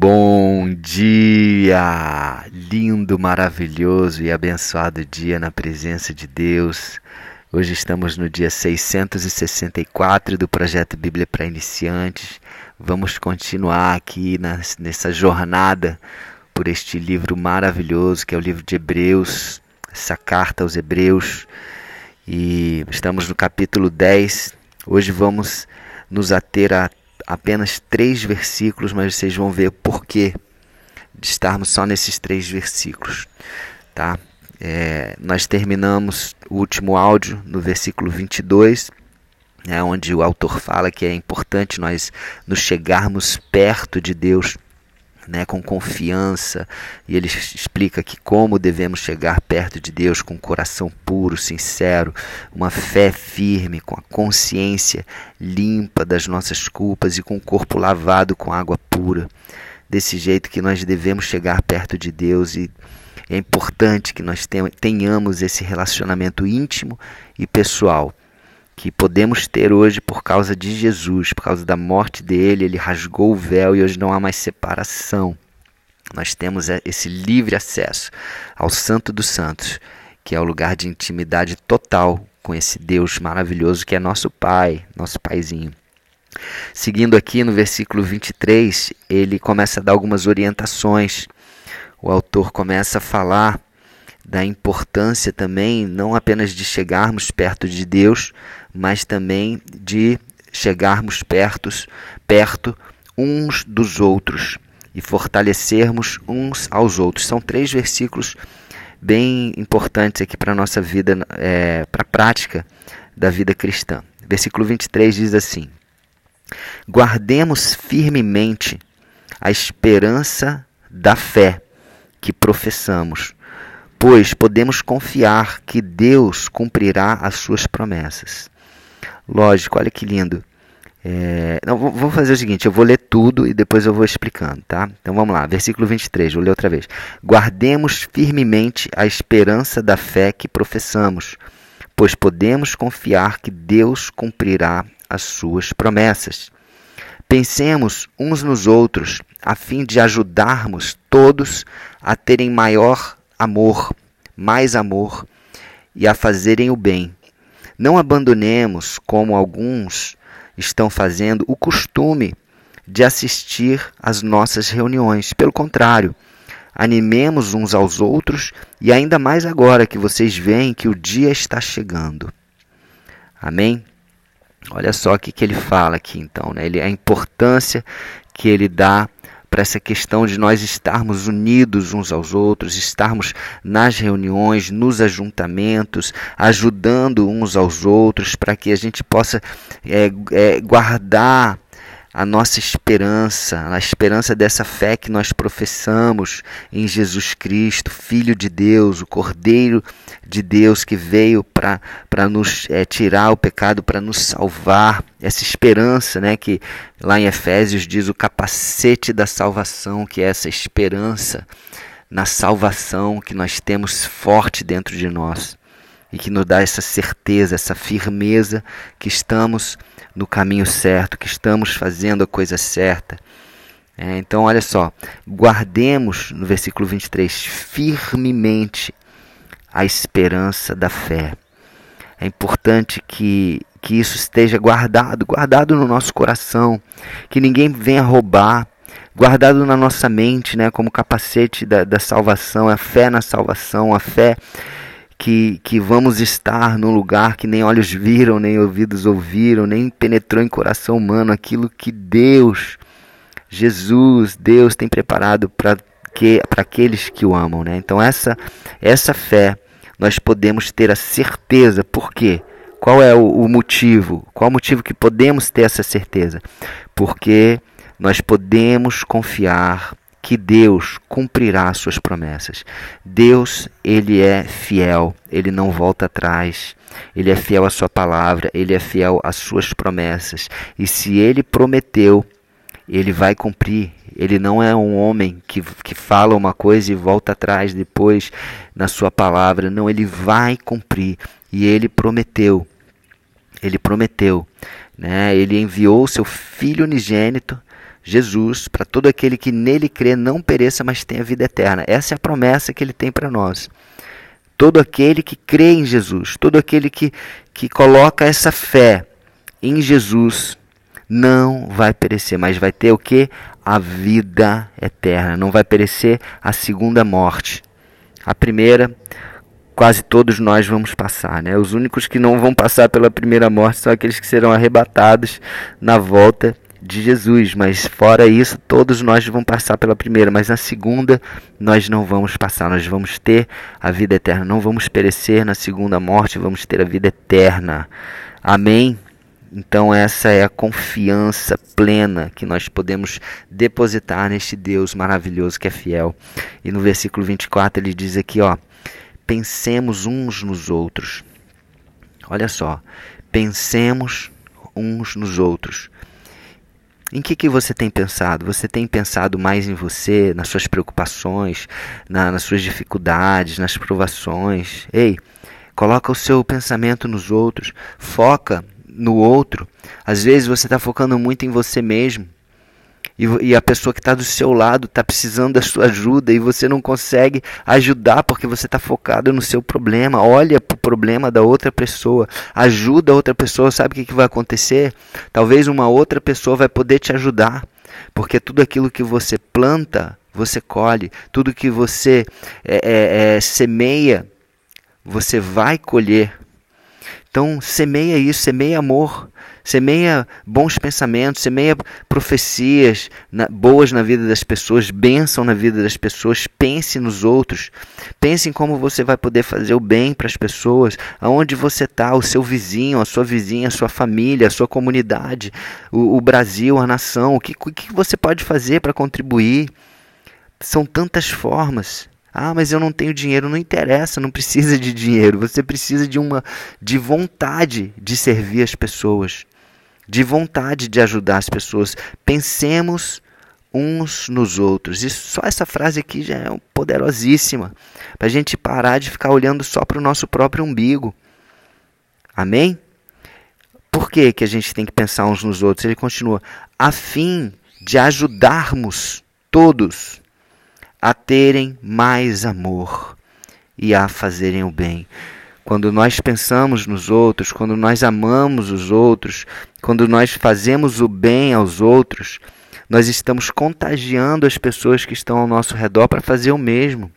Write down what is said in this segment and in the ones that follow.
Bom dia! Lindo, maravilhoso e abençoado dia na presença de Deus. Hoje estamos no dia 664 do projeto Bíblia para Iniciantes. Vamos continuar aqui nessa jornada por este livro maravilhoso que é o livro de Hebreus, essa carta aos Hebreus. E estamos no capítulo 10. Hoje vamos nos ater a apenas três versículos, mas vocês vão ver por que estarmos só nesses três versículos. Tá? É, nós terminamos o último áudio no versículo 22, né, onde o autor fala que é importante nós nos chegarmos perto de Deus né, com confiança, e ele explica que como devemos chegar perto de Deus com um coração puro, sincero, uma fé firme, com a consciência limpa das nossas culpas e com o corpo lavado com água pura. Desse jeito que nós devemos chegar perto de Deus e é importante que nós tenhamos esse relacionamento íntimo e pessoal que podemos ter hoje por causa de Jesus, por causa da morte dele, ele rasgou o véu e hoje não há mais separação. Nós temos é, esse livre acesso ao Santo dos Santos, que é o lugar de intimidade total com esse Deus maravilhoso que é nosso Pai, nosso Paizinho. Seguindo aqui no versículo 23, ele começa a dar algumas orientações. O autor começa a falar da importância também, não apenas de chegarmos perto de Deus, mas também de chegarmos perto, perto uns dos outros e fortalecermos uns aos outros. São três versículos bem importantes aqui para a nossa vida, é, para a prática da vida cristã. Versículo 23 diz assim: Guardemos firmemente a esperança da fé que professamos pois podemos confiar que Deus cumprirá as suas promessas. Lógico, olha que lindo. É, não, vou fazer o seguinte: eu vou ler tudo e depois eu vou explicando, tá? Então vamos lá, versículo 23, vou ler outra vez. Guardemos firmemente a esperança da fé que professamos, pois podemos confiar que Deus cumprirá as suas promessas. Pensemos uns nos outros, a fim de ajudarmos todos a terem maior amor, mais amor e a fazerem o bem. Não abandonemos, como alguns estão fazendo, o costume de assistir às nossas reuniões. Pelo contrário, animemos uns aos outros e ainda mais agora que vocês veem que o dia está chegando. Amém? Olha só o que, que ele fala aqui então, né? ele, a importância que ele dá para essa questão de nós estarmos unidos uns aos outros, estarmos nas reuniões, nos ajuntamentos, ajudando uns aos outros, para que a gente possa é, é, guardar a nossa esperança, a esperança dessa fé que nós professamos em Jesus Cristo, Filho de Deus, o Cordeiro de Deus que veio para nos é, tirar o pecado, para nos salvar. Essa esperança, né, que lá em Efésios diz o capacete da salvação, que é essa esperança na salvação que nós temos forte dentro de nós e que nos dá essa certeza, essa firmeza que estamos no caminho certo, que estamos fazendo a coisa certa. É, então, olha só, guardemos no versículo 23 firmemente a esperança da fé. É importante que, que isso esteja guardado, guardado no nosso coração, que ninguém venha roubar, guardado na nossa mente, né, como capacete da, da salvação, a fé na salvação, a fé que, que vamos estar num lugar que nem olhos viram, nem ouvidos ouviram, nem penetrou em coração humano aquilo que Deus, Jesus, Deus tem preparado para que, aqueles que o amam. Né? Então, essa, essa fé nós podemos ter a certeza, por quê? Qual é o, o motivo? Qual o motivo que podemos ter essa certeza? Porque nós podemos confiar que Deus cumprirá as suas promessas. Deus, ele é fiel, ele não volta atrás. Ele é fiel à sua palavra, ele é fiel às suas promessas. E se ele prometeu, ele vai cumprir. Ele não é um homem que, que fala uma coisa e volta atrás depois na sua palavra. Não, ele vai cumprir. E ele prometeu. Ele prometeu. Né? Ele enviou seu filho unigênito Jesus, para todo aquele que nele crê não pereça, mas tenha vida eterna. Essa é a promessa que ele tem para nós. Todo aquele que crê em Jesus, todo aquele que, que coloca essa fé em Jesus, não vai perecer, mas vai ter o que? A vida eterna. Não vai perecer a segunda morte. A primeira, quase todos nós vamos passar, né? Os únicos que não vão passar pela primeira morte são aqueles que serão arrebatados na volta de Jesus, mas fora isso, todos nós vamos passar pela primeira, mas na segunda nós não vamos passar, nós vamos ter a vida eterna, não vamos perecer na segunda morte, vamos ter a vida eterna. Amém? Então, essa é a confiança plena que nós podemos depositar neste Deus maravilhoso que é fiel. E no versículo 24 ele diz aqui, ó: Pensemos uns nos outros. Olha só, pensemos uns nos outros. Em que, que você tem pensado? Você tem pensado mais em você, nas suas preocupações, na, nas suas dificuldades, nas provações? Ei, coloca o seu pensamento nos outros, foca no outro. Às vezes você está focando muito em você mesmo e, e a pessoa que está do seu lado está precisando da sua ajuda e você não consegue ajudar porque você está focado no seu problema. Olha para o problema da outra pessoa, ajuda a outra pessoa. Sabe o que, que vai acontecer? Talvez uma outra pessoa vai poder te ajudar, porque tudo aquilo que você planta, você colhe, tudo que você é, é, é, semeia, você vai colher. Então, semeia isso, semeia amor, semeia bons pensamentos, semeia profecias na, boas na vida das pessoas, bênção na vida das pessoas, pense nos outros, pense em como você vai poder fazer o bem para as pessoas, aonde você está, o seu vizinho, a sua vizinha, a sua família, a sua comunidade, o, o Brasil, a nação, o que, o que você pode fazer para contribuir? São tantas formas. Ah, mas eu não tenho dinheiro, não interessa, não precisa de dinheiro. Você precisa de uma de vontade de servir as pessoas de vontade de ajudar as pessoas. Pensemos uns nos outros. E só essa frase aqui já é poderosíssima para a gente parar de ficar olhando só para o nosso próprio umbigo. Amém? Por que, que a gente tem que pensar uns nos outros? Ele continua: a fim de ajudarmos todos a terem mais amor e a fazerem o bem. Quando nós pensamos nos outros, quando nós amamos os outros, quando nós fazemos o bem aos outros, nós estamos contagiando as pessoas que estão ao nosso redor para fazer o mesmo.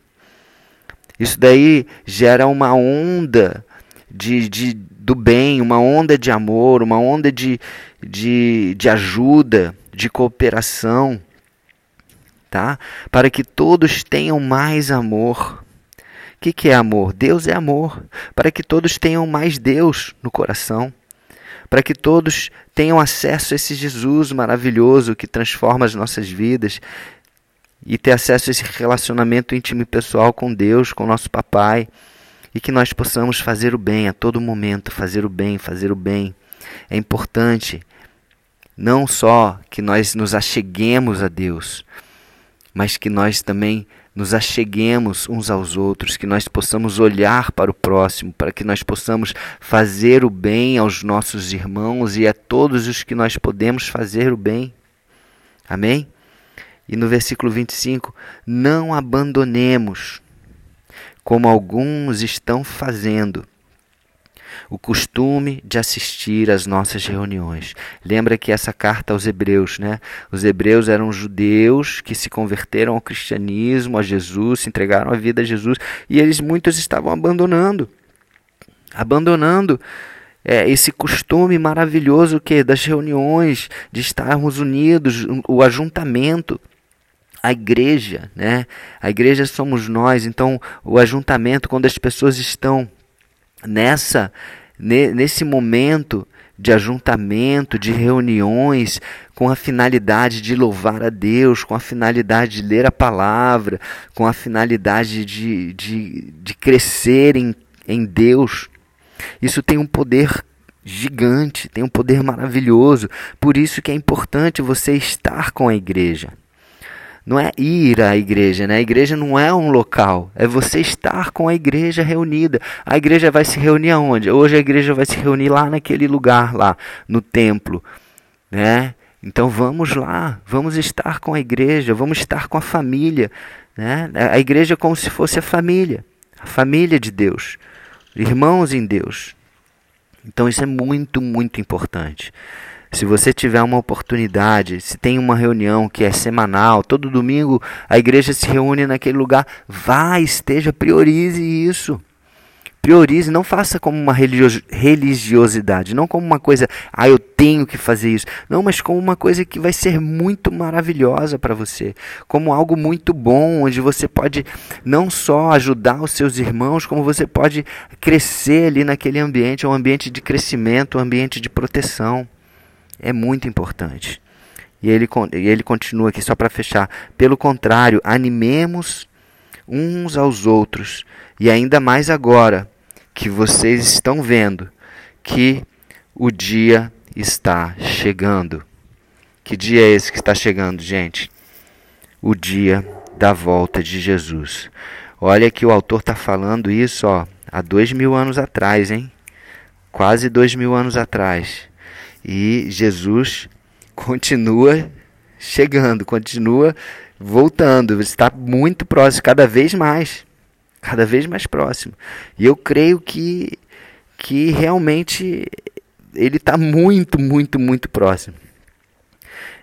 Isso daí gera uma onda de, de, do bem, uma onda de amor, uma onda de, de, de ajuda, de cooperação, tá? Para que todos tenham mais amor que, que é amor? Deus é amor, para que todos tenham mais Deus no coração, para que todos tenham acesso a esse Jesus maravilhoso que transforma as nossas vidas. E ter acesso a esse relacionamento íntimo e pessoal com Deus, com nosso papai, e que nós possamos fazer o bem a todo momento, fazer o bem, fazer o bem. É importante não só que nós nos acheguemos a Deus, mas que nós também nos acheguemos uns aos outros, que nós possamos olhar para o próximo, para que nós possamos fazer o bem aos nossos irmãos e a todos os que nós podemos fazer o bem. Amém? E no versículo 25: Não abandonemos, como alguns estão fazendo, o costume de assistir às nossas reuniões. Lembra que essa carta aos Hebreus, né? Os Hebreus eram judeus que se converteram ao cristianismo, a Jesus, se entregaram a vida a Jesus, e eles muitos estavam abandonando, abandonando é, esse costume maravilhoso que das reuniões, de estarmos unidos, o ajuntamento a igreja, né? A igreja somos nós, então o ajuntamento quando as pessoas estão nessa nesse momento de ajuntamento, de reuniões, com a finalidade de louvar a Deus, com a finalidade de ler a palavra, com a finalidade de, de, de crescer em, em Deus. Isso tem um poder gigante, tem um poder maravilhoso. Por isso que é importante você estar com a igreja não é ir à igreja, né? A igreja não é um local, é você estar com a igreja reunida. A igreja vai se reunir aonde? Hoje a igreja vai se reunir lá naquele lugar lá, no templo, né? Então vamos lá, vamos estar com a igreja, vamos estar com a família. Né? A igreja é como se fosse a família, a família de Deus, irmãos em Deus. Então isso é muito, muito importante. Se você tiver uma oportunidade, se tem uma reunião que é semanal, todo domingo a igreja se reúne naquele lugar, vá, esteja, priorize isso. Priorize, não faça como uma religiosidade, não como uma coisa, ah, eu tenho que fazer isso. Não, mas como uma coisa que vai ser muito maravilhosa para você, como algo muito bom, onde você pode não só ajudar os seus irmãos, como você pode crescer ali naquele ambiente, é um ambiente de crescimento, um ambiente de proteção. É muito importante. E ele, ele continua aqui só para fechar. Pelo contrário, animemos uns aos outros, e ainda mais agora que vocês estão vendo que o dia está chegando. Que dia é esse que está chegando, gente? O dia da volta de Jesus. Olha que o autor está falando isso ó, há dois mil anos atrás, hein? Quase dois mil anos atrás. E Jesus continua chegando, continua voltando, está muito próximo, cada vez mais cada vez mais próximo. E eu creio que, que realmente ele está muito, muito, muito próximo.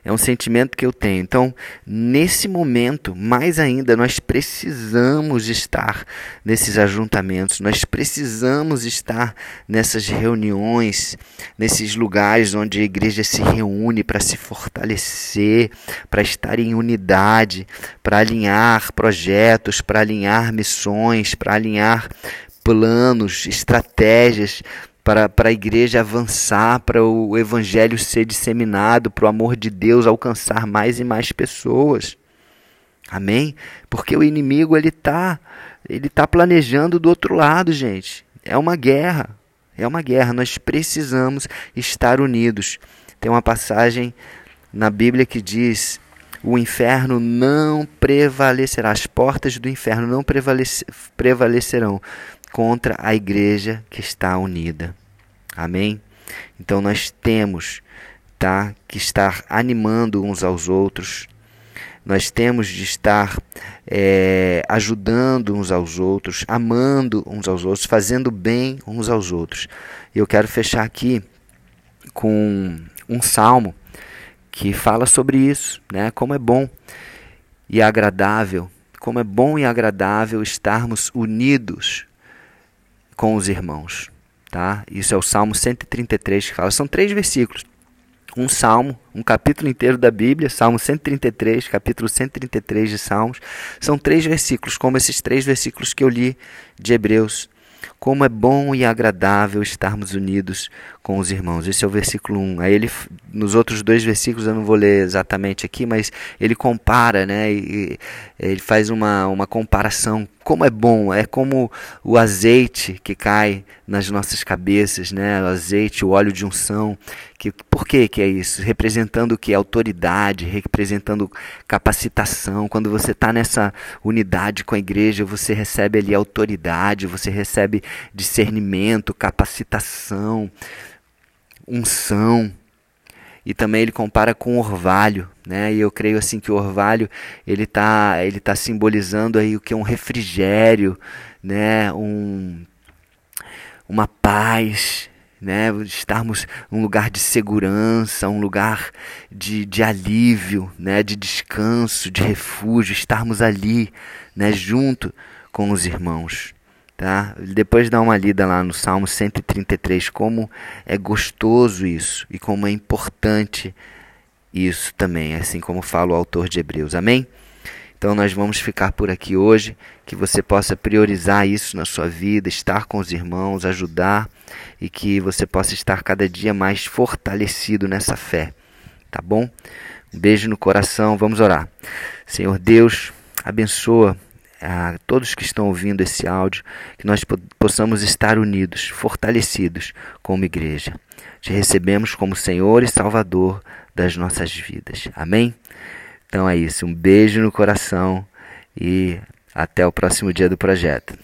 É um sentimento que eu tenho. Então, nesse momento, mais ainda, nós precisamos estar nesses ajuntamentos, nós precisamos estar nessas reuniões, nesses lugares onde a igreja se reúne para se fortalecer, para estar em unidade, para alinhar projetos, para alinhar missões, para alinhar planos, estratégias para, para a igreja avançar, para o evangelho ser disseminado, para o amor de Deus alcançar mais e mais pessoas. Amém? Porque o inimigo ele está ele tá planejando do outro lado, gente. É uma guerra. É uma guerra. Nós precisamos estar unidos. Tem uma passagem na Bíblia que diz: o inferno não prevalecerá, as portas do inferno não prevalecerão contra a igreja que está unida. Amém? Então nós temos tá, que estar animando uns aos outros, nós temos de estar é, ajudando uns aos outros, amando uns aos outros, fazendo bem uns aos outros. Eu quero fechar aqui com um salmo que fala sobre isso, né? Como é bom e agradável, como é bom e agradável estarmos unidos com os irmãos. Tá? Isso é o Salmo 133 que fala. São três versículos. Um salmo, um capítulo inteiro da Bíblia, Salmo 133, capítulo 133 de Salmos. São três versículos, como esses três versículos que eu li de Hebreus. Como é bom e agradável estarmos unidos com os irmãos. Esse é o versículo 1. Aí ele, nos outros dois versículos eu não vou ler exatamente aqui, mas ele compara, né? E, ele faz uma, uma comparação. Como é bom, é como o azeite que cai nas nossas cabeças, né? O azeite, o óleo de unção. Que, por que, que é isso? Representando o que? Autoridade, representando capacitação. Quando você está nessa unidade com a igreja, você recebe ali autoridade, você recebe discernimento, capacitação unção. E também ele compara com o orvalho, né? E eu creio assim que o orvalho ele está ele tá simbolizando aí o que é um refrigério, né? Um uma paz, né? Estarmos um lugar de segurança, um lugar de, de alívio, né? De descanso, de refúgio, estarmos ali, né? Junto com os irmãos. Tá? Depois dá uma lida lá no Salmo 133, como é gostoso isso e como é importante isso também, assim como fala o autor de Hebreus. Amém? Então nós vamos ficar por aqui hoje, que você possa priorizar isso na sua vida, estar com os irmãos, ajudar e que você possa estar cada dia mais fortalecido nessa fé. Tá bom? Um beijo no coração, vamos orar. Senhor Deus, abençoa a todos que estão ouvindo esse áudio, que nós possamos estar unidos, fortalecidos como igreja. Te recebemos como Senhor e Salvador das nossas vidas. Amém? Então é isso. Um beijo no coração e até o próximo dia do projeto.